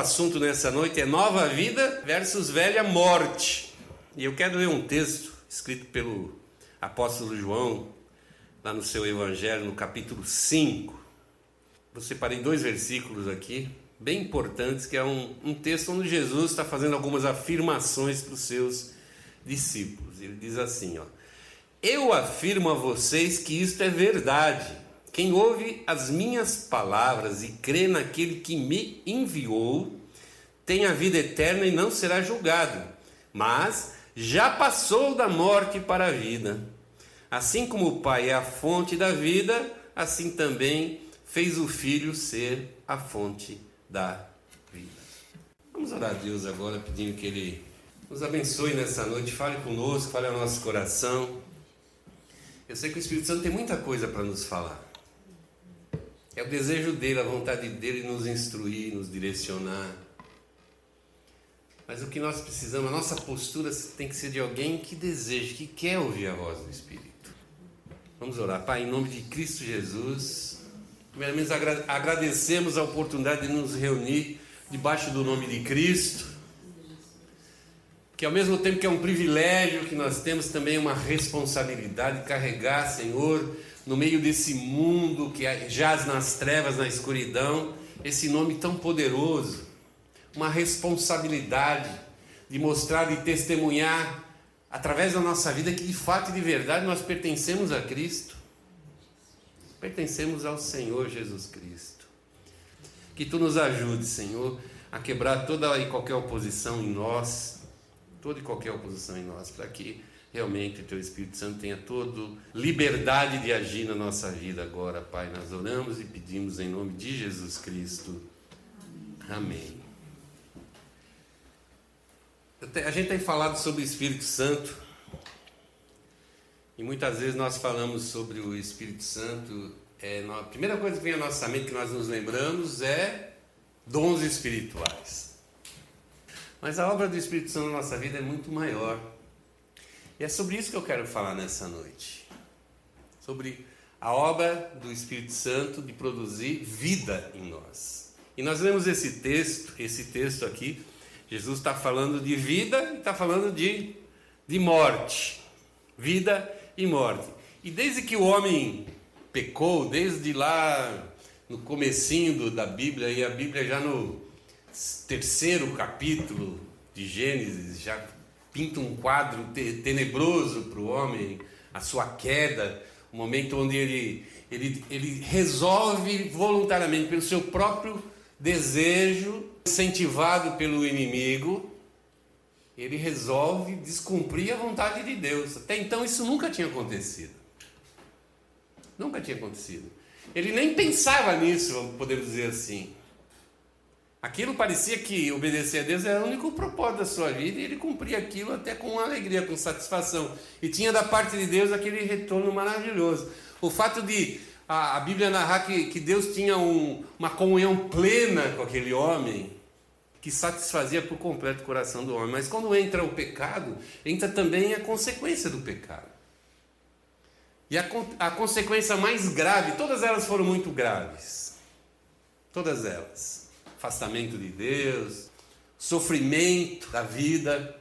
assunto nessa noite é Nova Vida versus Velha Morte. E eu quero ler um texto escrito pelo apóstolo João, lá no seu Evangelho, no capítulo 5. Eu separei dois versículos aqui, bem importantes, que é um, um texto onde Jesus está fazendo algumas afirmações para os seus discípulos. Ele diz assim: ó, Eu afirmo a vocês que isto é verdade. Quem ouve as minhas palavras e crê naquele que me enviou, tem a vida eterna e não será julgado, mas já passou da morte para a vida. Assim como o Pai é a fonte da vida, assim também fez o Filho ser a fonte da vida. Vamos orar a Deus agora, pedindo que Ele nos abençoe nessa noite, fale conosco, fale ao nosso coração. Eu sei que o Espírito Santo tem muita coisa para nos falar. É o desejo dele, a vontade dele nos instruir, nos direcionar. Mas o que nós precisamos, a nossa postura tem que ser de alguém que deseja, que quer ouvir a voz do Espírito. Vamos orar. Pai, em nome de Cristo Jesus, primeiramente agradecemos a oportunidade de nos reunir debaixo do nome de Cristo. Que ao mesmo tempo que é um privilégio, que nós temos também uma responsabilidade de carregar, Senhor, no meio desse mundo que jaz nas trevas, na escuridão, esse nome tão poderoso, uma responsabilidade de mostrar e testemunhar através da nossa vida que de fato e de verdade nós pertencemos a Cristo. Pertencemos ao Senhor Jesus Cristo. Que tu nos ajude, Senhor, a quebrar toda e qualquer oposição em nós, toda e qualquer oposição em nós, para que realmente teu Espírito Santo tenha toda liberdade de agir na nossa vida agora, Pai. Nós oramos e pedimos em nome de Jesus Cristo. Amém. A gente tem falado sobre o Espírito Santo e muitas vezes nós falamos sobre o Espírito Santo. É, a primeira coisa que vem à nossa mente que nós nos lembramos é dons espirituais. Mas a obra do Espírito Santo na nossa vida é muito maior. E é sobre isso que eu quero falar nessa noite. Sobre a obra do Espírito Santo de produzir vida em nós. E nós lemos esse texto, esse texto aqui. Jesus está falando de vida e está falando de, de morte. Vida e morte. E desde que o homem pecou, desde lá no comecinho da Bíblia, e a Bíblia já no terceiro capítulo de Gênesis, já pinta um quadro tenebroso para o homem, a sua queda, o momento onde ele, ele, ele resolve voluntariamente, pelo seu próprio desejo, incentivado pelo inimigo, ele resolve descumprir a vontade de Deus. Até então isso nunca tinha acontecido. Nunca tinha acontecido. Ele nem pensava nisso, podemos dizer assim. Aquilo parecia que obedecer a Deus era o único propósito da sua vida e ele cumpria aquilo até com alegria, com satisfação. E tinha da parte de Deus aquele retorno maravilhoso. O fato de a, a Bíblia narrar que, que Deus tinha um, uma comunhão plena com aquele homem, que satisfazia por completo o coração do homem. Mas quando entra o pecado, entra também a consequência do pecado. E a, a consequência mais grave, todas elas foram muito graves. Todas elas afastamento de Deus, sofrimento da vida.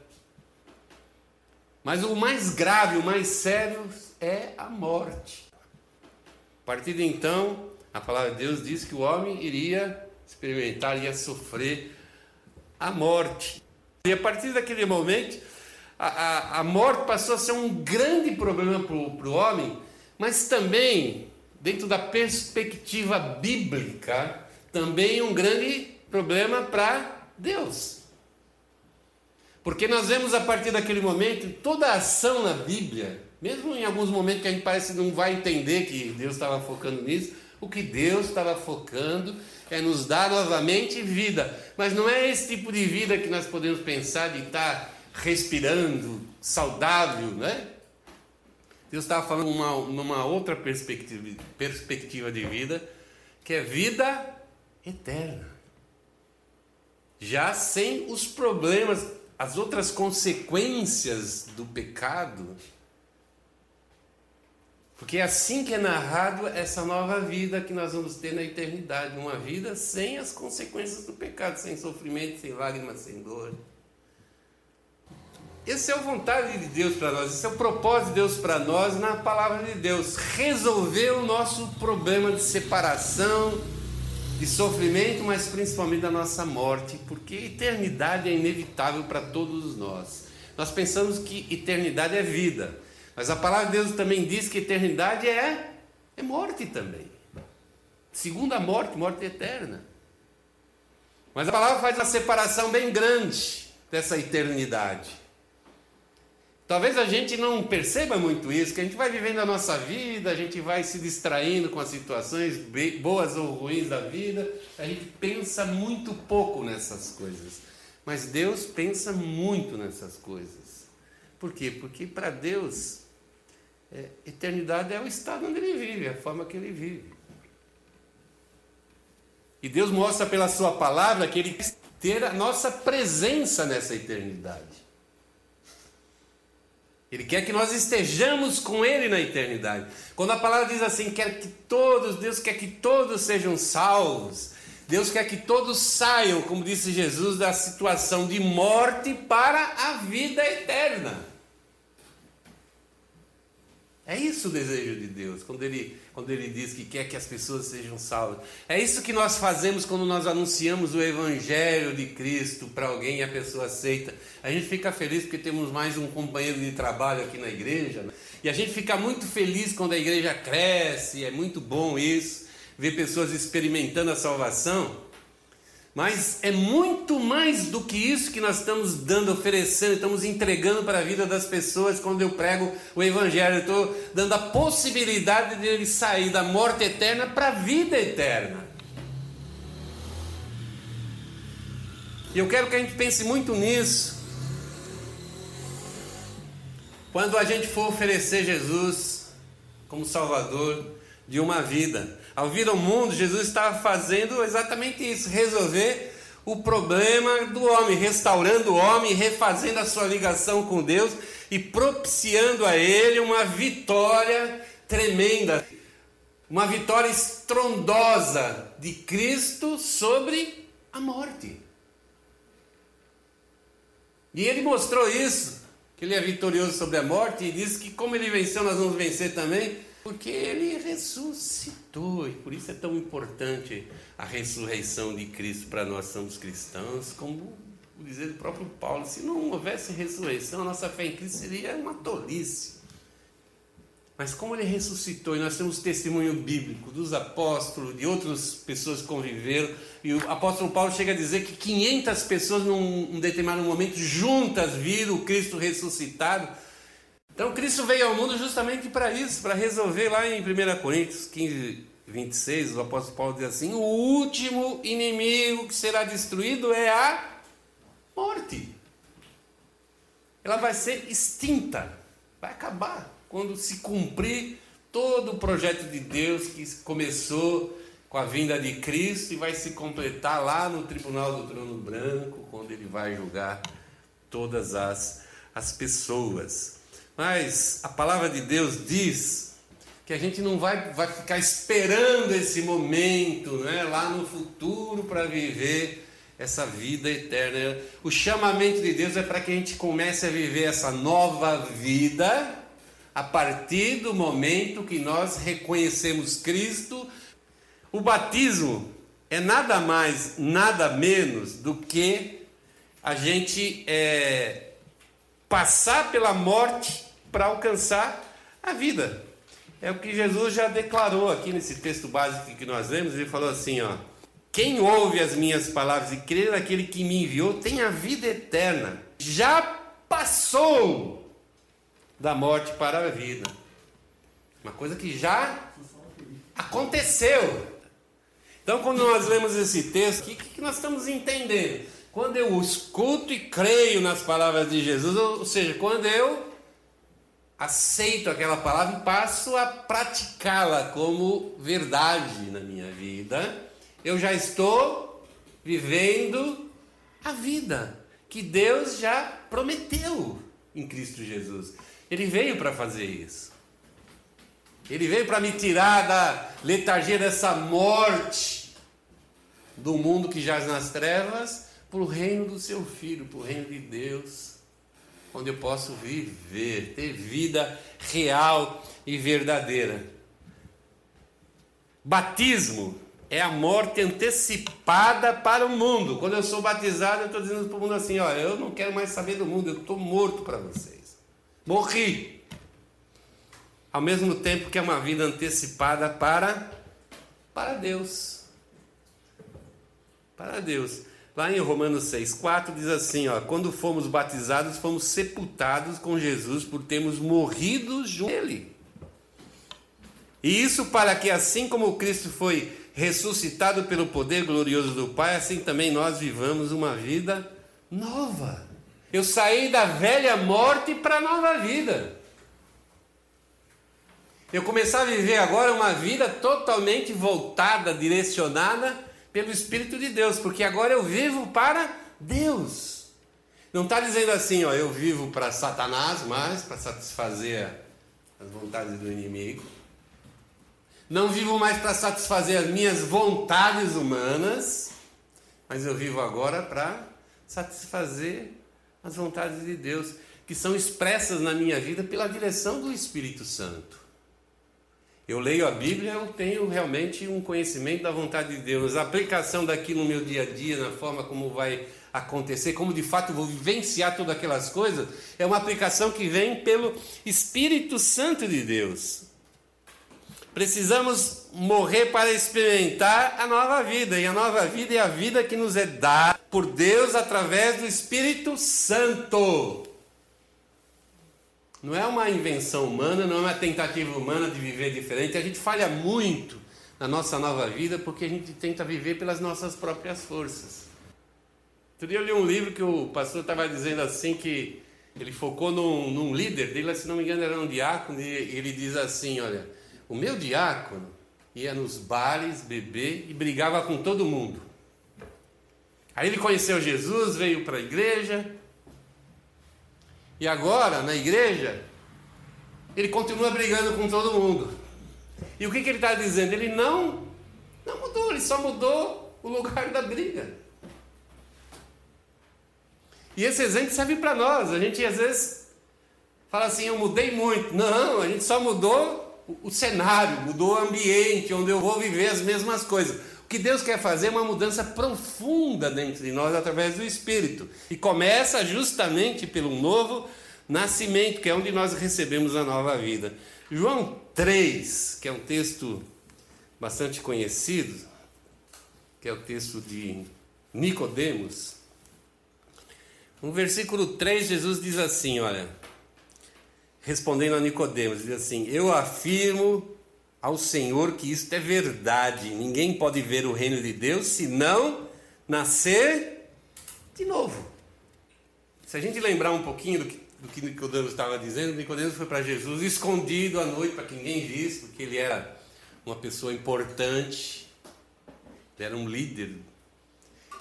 Mas o mais grave, o mais sério é a morte. A partir de então, a palavra de Deus diz que o homem iria experimentar, iria sofrer a morte. E a partir daquele momento, a, a, a morte passou a ser um grande problema para o homem, mas também, dentro da perspectiva bíblica, também um grande problema para Deus. Porque nós vemos a partir daquele momento toda a ação na Bíblia, mesmo em alguns momentos que a gente parece não vai entender que Deus estava focando nisso, o que Deus estava focando é nos dar novamente vida. Mas não é esse tipo de vida que nós podemos pensar de estar respirando, saudável, né? Deus estava falando numa, numa outra perspectiva, perspectiva de vida, que é vida eterna já sem os problemas, as outras consequências do pecado. Porque é assim que é narrado essa nova vida que nós vamos ter na eternidade, uma vida sem as consequências do pecado, sem sofrimento, sem lágrimas, sem dor. Essa é a vontade de Deus para nós, esse é o propósito de Deus para nós na palavra de Deus. Resolver o nosso problema de separação, de sofrimento, mas principalmente da nossa morte, porque eternidade é inevitável para todos nós. Nós pensamos que eternidade é vida. Mas a palavra de Deus também diz que eternidade é, é morte também. Segunda morte, morte eterna. Mas a palavra faz uma separação bem grande dessa eternidade. Talvez a gente não perceba muito isso, que a gente vai vivendo a nossa vida, a gente vai se distraindo com as situações boas ou ruins da vida, a gente pensa muito pouco nessas coisas. Mas Deus pensa muito nessas coisas. Por quê? Porque para Deus é, eternidade é o estado onde ele vive, a forma que ele vive. E Deus mostra pela Sua palavra que Ele quer ter a nossa presença nessa eternidade. Ele quer que nós estejamos com Ele na eternidade. Quando a palavra diz assim, quer que todos, Deus quer que todos sejam salvos. Deus quer que todos saiam, como disse Jesus, da situação de morte para a vida eterna. É isso o desejo de Deus, quando ele, quando ele diz que quer que as pessoas sejam salvas. É isso que nós fazemos quando nós anunciamos o Evangelho de Cristo para alguém e a pessoa aceita. A gente fica feliz porque temos mais um companheiro de trabalho aqui na igreja. Né? E a gente fica muito feliz quando a igreja cresce, é muito bom isso, ver pessoas experimentando a salvação. Mas é muito mais do que isso que nós estamos dando, oferecendo, estamos entregando para a vida das pessoas quando eu prego o Evangelho. Eu estou dando a possibilidade de ele sair da morte eterna para a vida eterna. E eu quero que a gente pense muito nisso. Quando a gente for oferecer Jesus como Salvador de uma vida. Ao vir ao mundo, Jesus estava fazendo exatamente isso: resolver o problema do homem, restaurando o homem, refazendo a sua ligação com Deus e propiciando a ele uma vitória tremenda, uma vitória estrondosa de Cristo sobre a morte. E ele mostrou isso, que ele é vitorioso sobre a morte, e disse que como ele venceu, nós vamos vencer também. Porque ele ressuscitou e por isso é tão importante a ressurreição de Cristo para nós somos cristãos, como dizer o próprio Paulo, se não houvesse ressurreição, a nossa fé em Cristo seria uma tolice. Mas como ele ressuscitou, e nós temos testemunho bíblico dos apóstolos, de outras pessoas que conviveram, e o apóstolo Paulo chega a dizer que 500 pessoas num determinado momento juntas viram o Cristo ressuscitado, então Cristo veio ao mundo justamente para isso, para resolver lá em 1 Coríntios 15, 26, o apóstolo Paulo diz assim: o último inimigo que será destruído é a morte. Ela vai ser extinta, vai acabar quando se cumprir todo o projeto de Deus que começou com a vinda de Cristo e vai se completar lá no tribunal do trono branco, quando ele vai julgar todas as, as pessoas. Mas a palavra de Deus diz que a gente não vai, vai ficar esperando esse momento né, lá no futuro para viver essa vida eterna. O chamamento de Deus é para que a gente comece a viver essa nova vida a partir do momento que nós reconhecemos Cristo. O batismo é nada mais, nada menos do que a gente é, passar pela morte para alcançar a vida. É o que Jesus já declarou aqui nesse texto básico que nós lemos. Ele falou assim: ó, quem ouve as minhas palavras e crê naquele que me enviou tem a vida eterna. Já passou da morte para a vida. Uma coisa que já aconteceu. Então, quando nós lemos esse texto, o que, que nós estamos entendendo? Quando eu escuto e creio nas palavras de Jesus, ou seja, quando eu aceito aquela palavra e passo a praticá-la como verdade na minha vida, eu já estou vivendo a vida que Deus já prometeu em Cristo Jesus. Ele veio para fazer isso. Ele veio para me tirar da letargia dessa morte do mundo que jaz nas trevas para o reino do seu filho, para o reino de Deus, onde eu posso viver, ter vida real e verdadeira. Batismo é a morte antecipada para o mundo. Quando eu sou batizado, eu estou dizendo para o mundo assim: ó, eu não quero mais saber do mundo, eu estou morto para vocês. Morri. Ao mesmo tempo que é uma vida antecipada para para Deus. Para Deus. Lá em Romanos 6,4 diz assim: ó, quando fomos batizados, fomos sepultados com Jesus por termos morrido junto a Ele. E isso para que, assim como Cristo foi ressuscitado pelo poder glorioso do Pai, assim também nós vivamos uma vida nova. Eu saí da velha morte para a nova vida. Eu começar a viver agora uma vida totalmente voltada, direcionada pelo Espírito de Deus, porque agora eu vivo para Deus. Não está dizendo assim, ó, eu vivo para Satanás, mas para satisfazer as vontades do inimigo. Não vivo mais para satisfazer as minhas vontades humanas, mas eu vivo agora para satisfazer as vontades de Deus, que são expressas na minha vida pela direção do Espírito Santo. Eu leio a Bíblia, eu tenho realmente um conhecimento da vontade de Deus, a aplicação daquilo no meu dia a dia, na forma como vai acontecer, como de fato vou vivenciar todas aquelas coisas, é uma aplicação que vem pelo Espírito Santo de Deus. Precisamos morrer para experimentar a nova vida, e a nova vida é a vida que nos é dada por Deus através do Espírito Santo. Não é uma invenção humana, não é uma tentativa humana de viver diferente. A gente falha muito na nossa nova vida porque a gente tenta viver pelas nossas próprias forças. Outro dia eu li um livro que o pastor estava dizendo assim que ele focou num, num líder dele, se não me engano era um diácono, e ele diz assim, olha, o meu diácono ia nos bares beber e brigava com todo mundo. Aí ele conheceu Jesus, veio para a igreja. E agora, na igreja, ele continua brigando com todo mundo. E o que, que ele está dizendo? Ele não, não mudou, ele só mudou o lugar da briga. E esse exemplo serve para nós. A gente às vezes fala assim: eu mudei muito. Não, a gente só mudou o cenário, mudou o ambiente onde eu vou viver as mesmas coisas. O que Deus quer fazer é uma mudança profunda dentro de nós através do Espírito. E começa justamente pelo novo nascimento, que é onde nós recebemos a nova vida. João 3, que é um texto bastante conhecido, que é o texto de Nicodemos. No versículo 3, Jesus diz assim, olha: respondendo a Nicodemos, diz assim: Eu afirmo ao Senhor que isto é verdade. Ninguém pode ver o reino de Deus se não nascer de novo. Se a gente lembrar um pouquinho do que, do que Nicodemos estava dizendo, Nicodemos foi para Jesus escondido à noite para que ninguém visse, porque ele era uma pessoa importante, ele era um líder.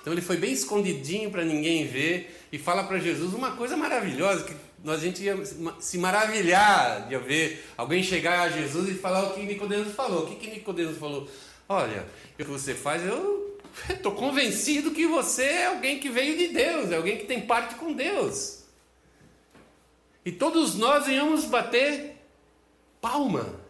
Então ele foi bem escondidinho para ninguém ver e fala para Jesus uma coisa maravilhosa que nós a gente ia se maravilhar de ver alguém chegar a Jesus e falar o que Nicodemos falou. O que, que Nicodemos falou? Olha, o que você faz, eu estou convencido que você é alguém que veio de Deus, é alguém que tem parte com Deus. E todos nós íamos bater palma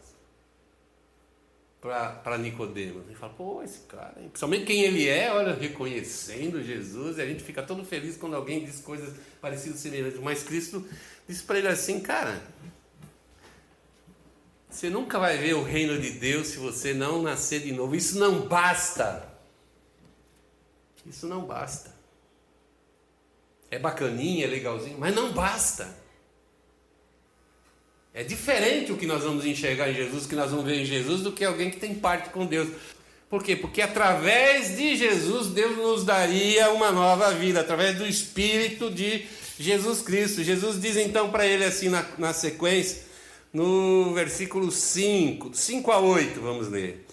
para Nicodemos. Ele fala, pô, esse cara, hein? principalmente quem ele é, olha, reconhecendo Jesus, e a gente fica todo feliz quando alguém diz coisas parecidas, semelhantes. Mas Cristo disse para ele assim, cara, você nunca vai ver o reino de Deus se você não nascer de novo. Isso não basta. Isso não basta. É bacaninha, é legalzinho, mas não basta. É diferente o que nós vamos enxergar em Jesus, o que nós vamos ver em Jesus, do que alguém que tem parte com Deus. Por quê? Porque através de Jesus, Deus nos daria uma nova vida, através do Espírito de Jesus Cristo. Jesus diz então para ele assim na, na sequência, no versículo 5, 5 a 8, vamos ler.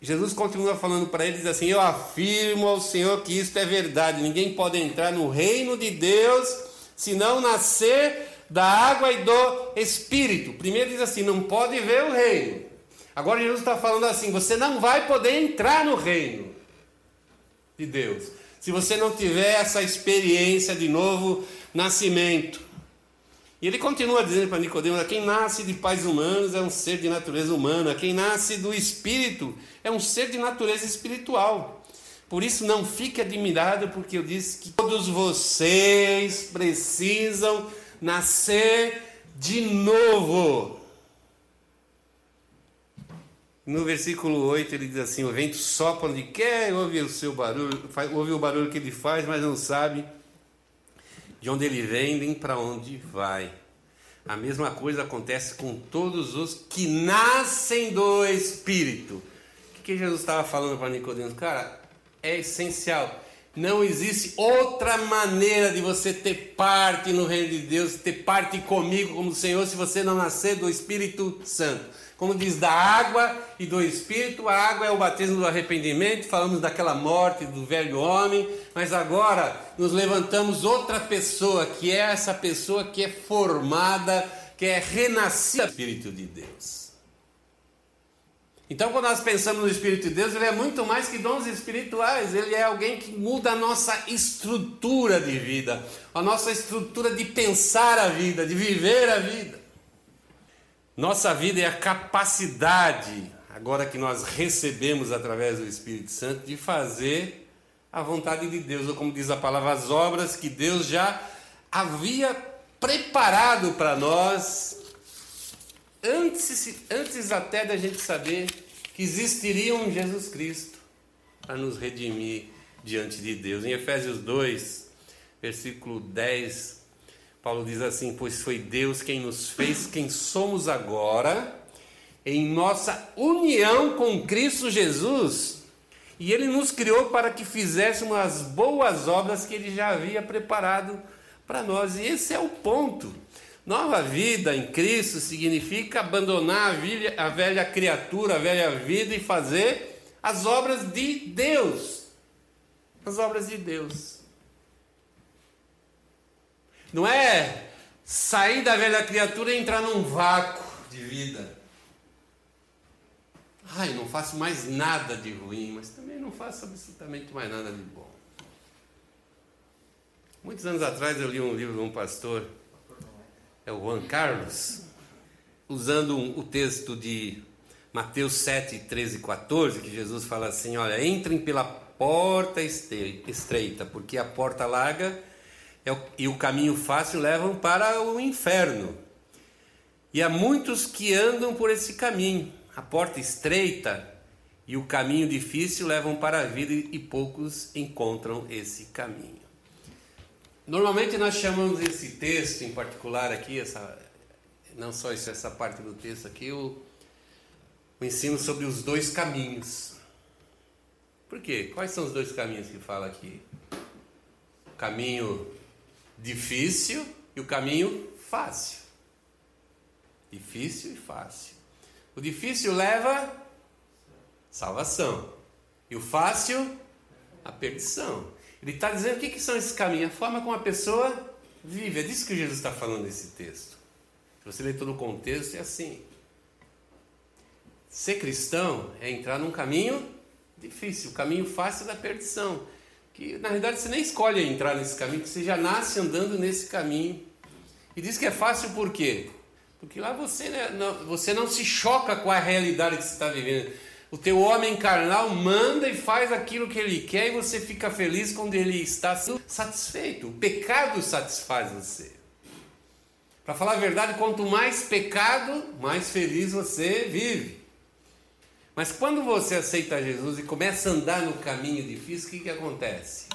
Jesus continua falando para ele, diz assim: Eu afirmo ao Senhor que isto é verdade, ninguém pode entrar no reino de Deus se não nascer da água e do espírito. Primeiro diz assim: não pode ver o reino. Agora Jesus está falando assim: você não vai poder entrar no reino de Deus se você não tiver essa experiência de novo nascimento. E ele continua dizendo para Nicodemos: quem nasce de pais humanos é um ser de natureza humana, quem nasce do Espírito é um ser de natureza espiritual. Por isso não fique admirado, porque eu disse que todos vocês precisam nascer de novo. No versículo 8 ele diz assim: O vento sopra onde quer, ouve o seu barulho, ouve o barulho que ele faz, mas não sabe de onde ele vem nem para onde vai. A mesma coisa acontece com todos os que nascem do Espírito. O que Jesus estava falando para Nicodemos? Cara, é essencial. Não existe outra maneira de você ter parte no reino de Deus, ter parte comigo como Senhor, se você não nascer do Espírito Santo. Como diz da água e do Espírito, a água é o batismo do arrependimento, falamos daquela morte do velho homem, mas agora nos levantamos outra pessoa, que é essa pessoa que é formada, que é renascida do Espírito de Deus. Então, quando nós pensamos no Espírito de Deus, ele é muito mais que dons espirituais, ele é alguém que muda a nossa estrutura de vida, a nossa estrutura de pensar a vida, de viver a vida. Nossa vida é a capacidade, agora que nós recebemos através do Espírito Santo, de fazer a vontade de Deus, ou como diz a palavra, as obras que Deus já havia preparado para nós antes, antes até da gente saber que existiria um Jesus Cristo para nos redimir diante de Deus. Em Efésios 2, versículo 10, Paulo diz assim: Pois foi Deus quem nos fez quem somos agora, em nossa união com Cristo Jesus, e Ele nos criou para que fizéssemos as boas obras que Ele já havia preparado para nós. E esse é o ponto. Nova vida em Cristo significa abandonar a velha, a velha criatura, a velha vida e fazer as obras de Deus. As obras de Deus. Não é sair da velha criatura e entrar num vácuo de vida. Ai, não faço mais nada de ruim, mas também não faço absolutamente mais nada de bom. Muitos anos atrás eu li um livro de um pastor é o Juan Carlos, usando um, o texto de Mateus 7, 13 e 14, que Jesus fala assim: Olha, entrem pela porta estreita, porque a porta larga é e o caminho fácil levam para o inferno. E há muitos que andam por esse caminho. A porta estreita e o caminho difícil levam para a vida e poucos encontram esse caminho. Normalmente nós chamamos esse texto em particular aqui, essa, não só isso, essa parte do texto aqui, o, o ensino sobre os dois caminhos. Por quê? Quais são os dois caminhos que fala aqui? O caminho difícil e o caminho fácil. Difícil e fácil. O difícil leva salvação. E o fácil, a perdição. Ele está dizendo o que, que são esses caminhos, a forma como a pessoa vive. É disso que Jesus está falando nesse texto. Se você ler todo o contexto, é assim. Ser cristão é entrar num caminho difícil, o caminho fácil da perdição. Que na realidade você nem escolhe entrar nesse caminho, você já nasce andando nesse caminho. E diz que é fácil por quê? Porque lá você, né, não, você não se choca com a realidade que você está vivendo. O teu homem carnal manda e faz aquilo que ele quer e você fica feliz quando ele está satisfeito. O pecado satisfaz você. Para falar a verdade, quanto mais pecado, mais feliz você vive. Mas quando você aceita Jesus e começa a andar no caminho difícil, o que, que acontece?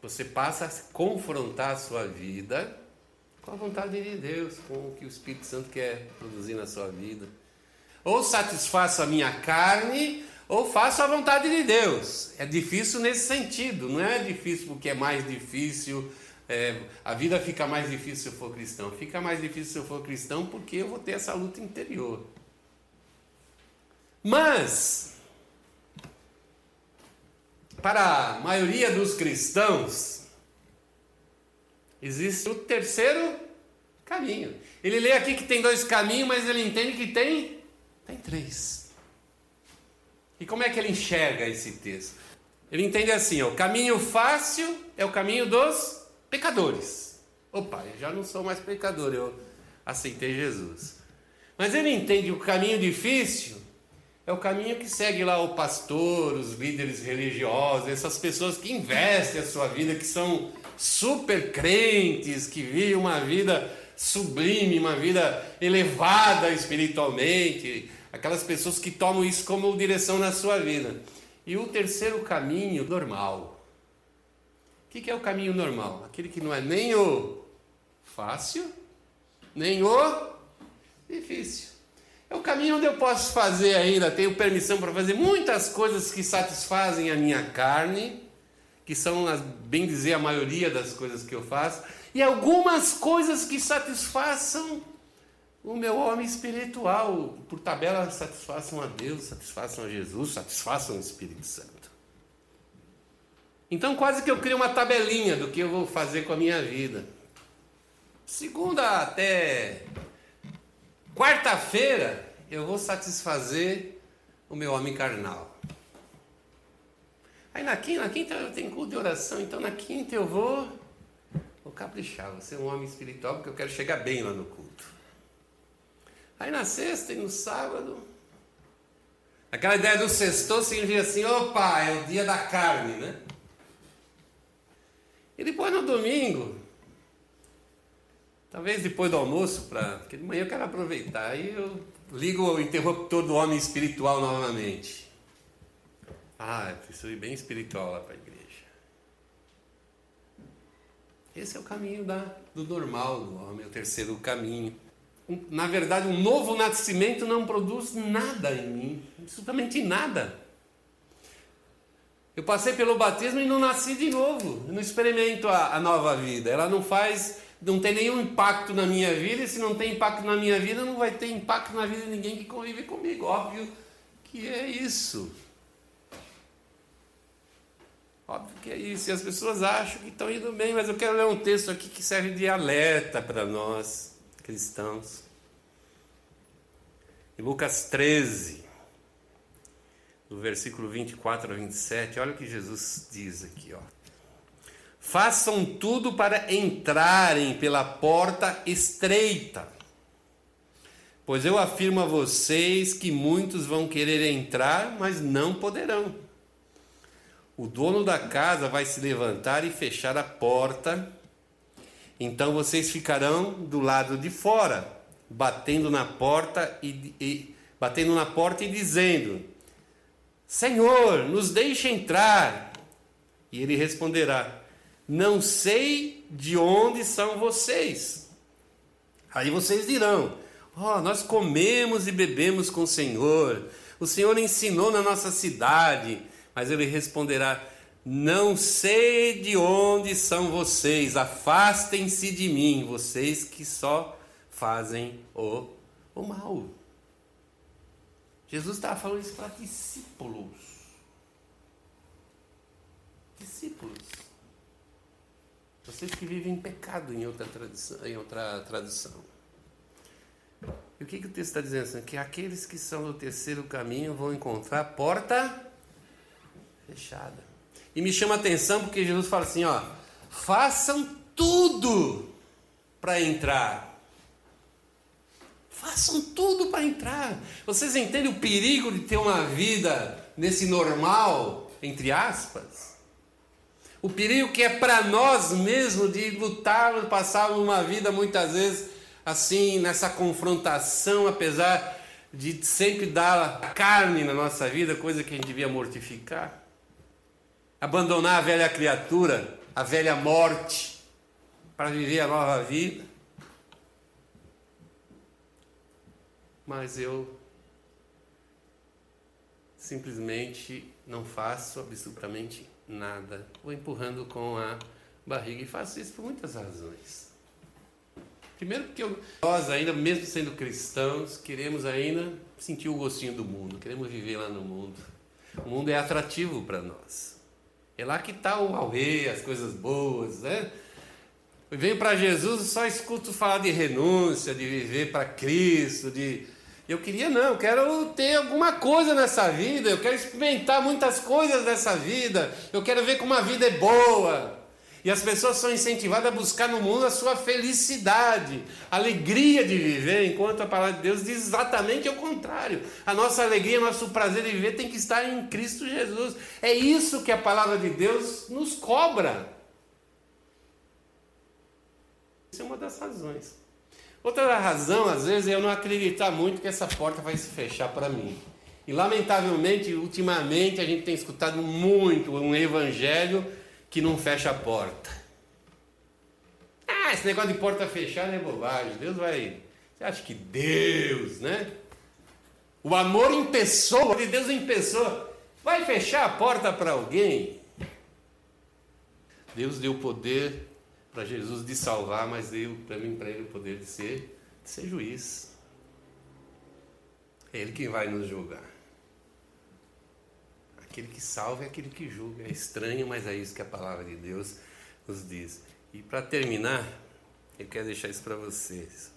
Você passa a confrontar a sua vida com a vontade de Deus, com o que o Espírito Santo quer produzir na sua vida. Ou satisfaço a minha carne, ou faço a vontade de Deus. É difícil nesse sentido, não é difícil porque é mais difícil. É, a vida fica mais difícil se eu for cristão. Fica mais difícil se eu for cristão porque eu vou ter essa luta interior. Mas, para a maioria dos cristãos, existe o terceiro caminho. Ele lê aqui que tem dois caminhos, mas ele entende que tem Tem três. E como é que ele enxerga esse texto? Ele entende assim: ó, o caminho fácil é o caminho dos pecadores. Opa, eu já não sou mais pecador, eu aceitei Jesus. Mas ele entende o caminho difícil é o caminho que segue lá o pastor, os líderes religiosos, essas pessoas que investem a sua vida, que são super crentes, que vivem uma vida sublime, uma vida elevada espiritualmente, aquelas pessoas que tomam isso como direção na sua vida. E o terceiro caminho, normal. O que é o caminho normal? Aquele que não é nem o fácil, nem o difícil. É o caminho onde eu posso fazer ainda, tenho permissão para fazer muitas coisas que satisfazem a minha carne, que são, bem dizer, a maioria das coisas que eu faço, e algumas coisas que satisfaçam o meu homem espiritual, por tabela, satisfaçam a Deus, satisfaçam a Jesus, satisfaçam o Espírito Santo. Então, quase que eu crio uma tabelinha do que eu vou fazer com a minha vida. Segunda até quarta-feira, eu vou satisfazer o meu homem carnal. Aí na quinta, na quinta eu tenho culto de oração, então na quinta eu vou, vou caprichar, vou ser um homem espiritual, porque eu quero chegar bem lá no culto. Aí na sexta e no sábado, aquela ideia do sexto significa assim, opa, é o dia da carne, né? E depois no domingo, talvez depois do almoço, pra, porque de manhã eu quero aproveitar, aí eu ligo o interruptor do homem espiritual novamente. Ah, eu preciso ir bem espiritual lá para a igreja. Esse é o caminho da, do normal do homem, é o terceiro caminho na verdade, um novo nascimento não produz nada em mim, absolutamente nada. Eu passei pelo batismo e não nasci de novo, eu não experimento a, a nova vida. Ela não faz, não tem nenhum impacto na minha vida, e se não tem impacto na minha vida, não vai ter impacto na vida de ninguém que convive comigo. Óbvio que é isso. Óbvio que é isso. E as pessoas acham que estão indo bem, mas eu quero ler um texto aqui que serve de alerta para nós cristãos. Em Lucas 13, do versículo 24 a 27, olha o que Jesus diz aqui, ó. Façam tudo para entrarem pela porta estreita. Pois eu afirmo a vocês que muitos vão querer entrar, mas não poderão. O dono da casa vai se levantar e fechar a porta então vocês ficarão do lado de fora, batendo na porta e, e batendo na porta e dizendo: Senhor, nos deixe entrar. E ele responderá: Não sei de onde são vocês. Aí vocês dirão: oh, nós comemos e bebemos com o Senhor. O Senhor ensinou na nossa cidade. Mas ele responderá: não sei de onde são vocês, afastem-se de mim, vocês que só fazem o, o mal. Jesus estava falando isso para discípulos. Discípulos. Vocês que vivem em pecado em outra, tradição, em outra tradução. E o que, que o texto está dizendo? Que aqueles que são do terceiro caminho vão encontrar a porta fechada. E me chama a atenção porque Jesus fala assim: ó, façam tudo para entrar. Façam tudo para entrar. Vocês entendem o perigo de ter uma vida nesse normal, entre aspas? O perigo que é para nós mesmos de lutar, passar uma vida muitas vezes assim, nessa confrontação, apesar de sempre dar carne na nossa vida, coisa que a gente devia mortificar abandonar a velha criatura, a velha morte, para viver a nova vida. Mas eu simplesmente não faço absolutamente nada. Vou empurrando com a barriga e faço isso por muitas razões. Primeiro porque nós ainda, mesmo sendo cristãos, queremos ainda sentir o gostinho do mundo, queremos viver lá no mundo. O mundo é atrativo para nós. É lá que está o Aue, as coisas boas, né? Eu venho para Jesus e só escuto falar de renúncia, de viver para Cristo, de Eu queria não, eu quero ter alguma coisa nessa vida, eu quero experimentar muitas coisas nessa vida, eu quero ver como a vida é boa. E as pessoas são incentivadas a buscar no mundo a sua felicidade, alegria de viver, enquanto a palavra de Deus diz exatamente o contrário. A nossa alegria, nosso prazer de viver tem que estar em Cristo Jesus. É isso que a palavra de Deus nos cobra. Essa é uma das razões. Outra razão, às vezes, é eu não acreditar muito que essa porta vai se fechar para mim. E lamentavelmente, ultimamente, a gente tem escutado muito um evangelho que não fecha a porta. Ah, esse negócio de porta fechada é bobagem. Deus vai. Você acha que Deus, né? O amor em pessoa, de Deus em pessoa, vai fechar a porta para alguém? Deus deu poder para Jesus de salvar, mas deu mim para ele o poder de ser, de ser juiz. É ele quem vai nos julgar. Aquele que salva é aquele que julga. É estranho, mas é isso que a palavra de Deus nos diz. E para terminar, eu quero deixar isso para vocês.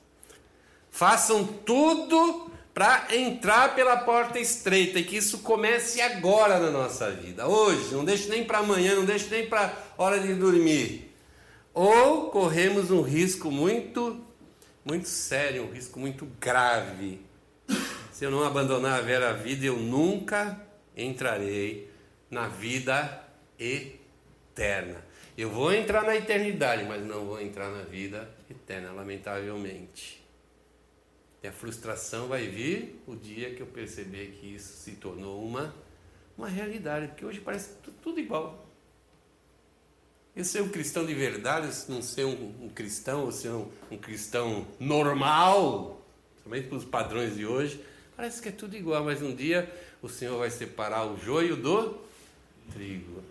Façam tudo para entrar pela porta estreita e que isso comece agora na nossa vida, hoje. Não deixe nem para amanhã, não deixe nem para hora de dormir ou corremos um risco muito, muito sério, um risco muito grave. Se eu não abandonar a vera vida, eu nunca entrarei na vida eterna. Eu vou entrar na eternidade, mas não vou entrar na vida eterna, lamentavelmente. E a frustração vai vir o dia que eu perceber que isso se tornou uma, uma realidade, porque hoje parece tudo igual. Eu ser um cristão de verdade, não ser um, um cristão, ou ser um, um cristão normal, somente para os padrões de hoje, parece que é tudo igual, mas um dia o Senhor vai separar o joio do trigo.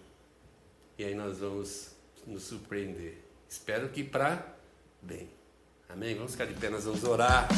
E aí nós vamos nos surpreender. Espero que para bem. Amém? Vamos ficar de pé, nós vamos orar.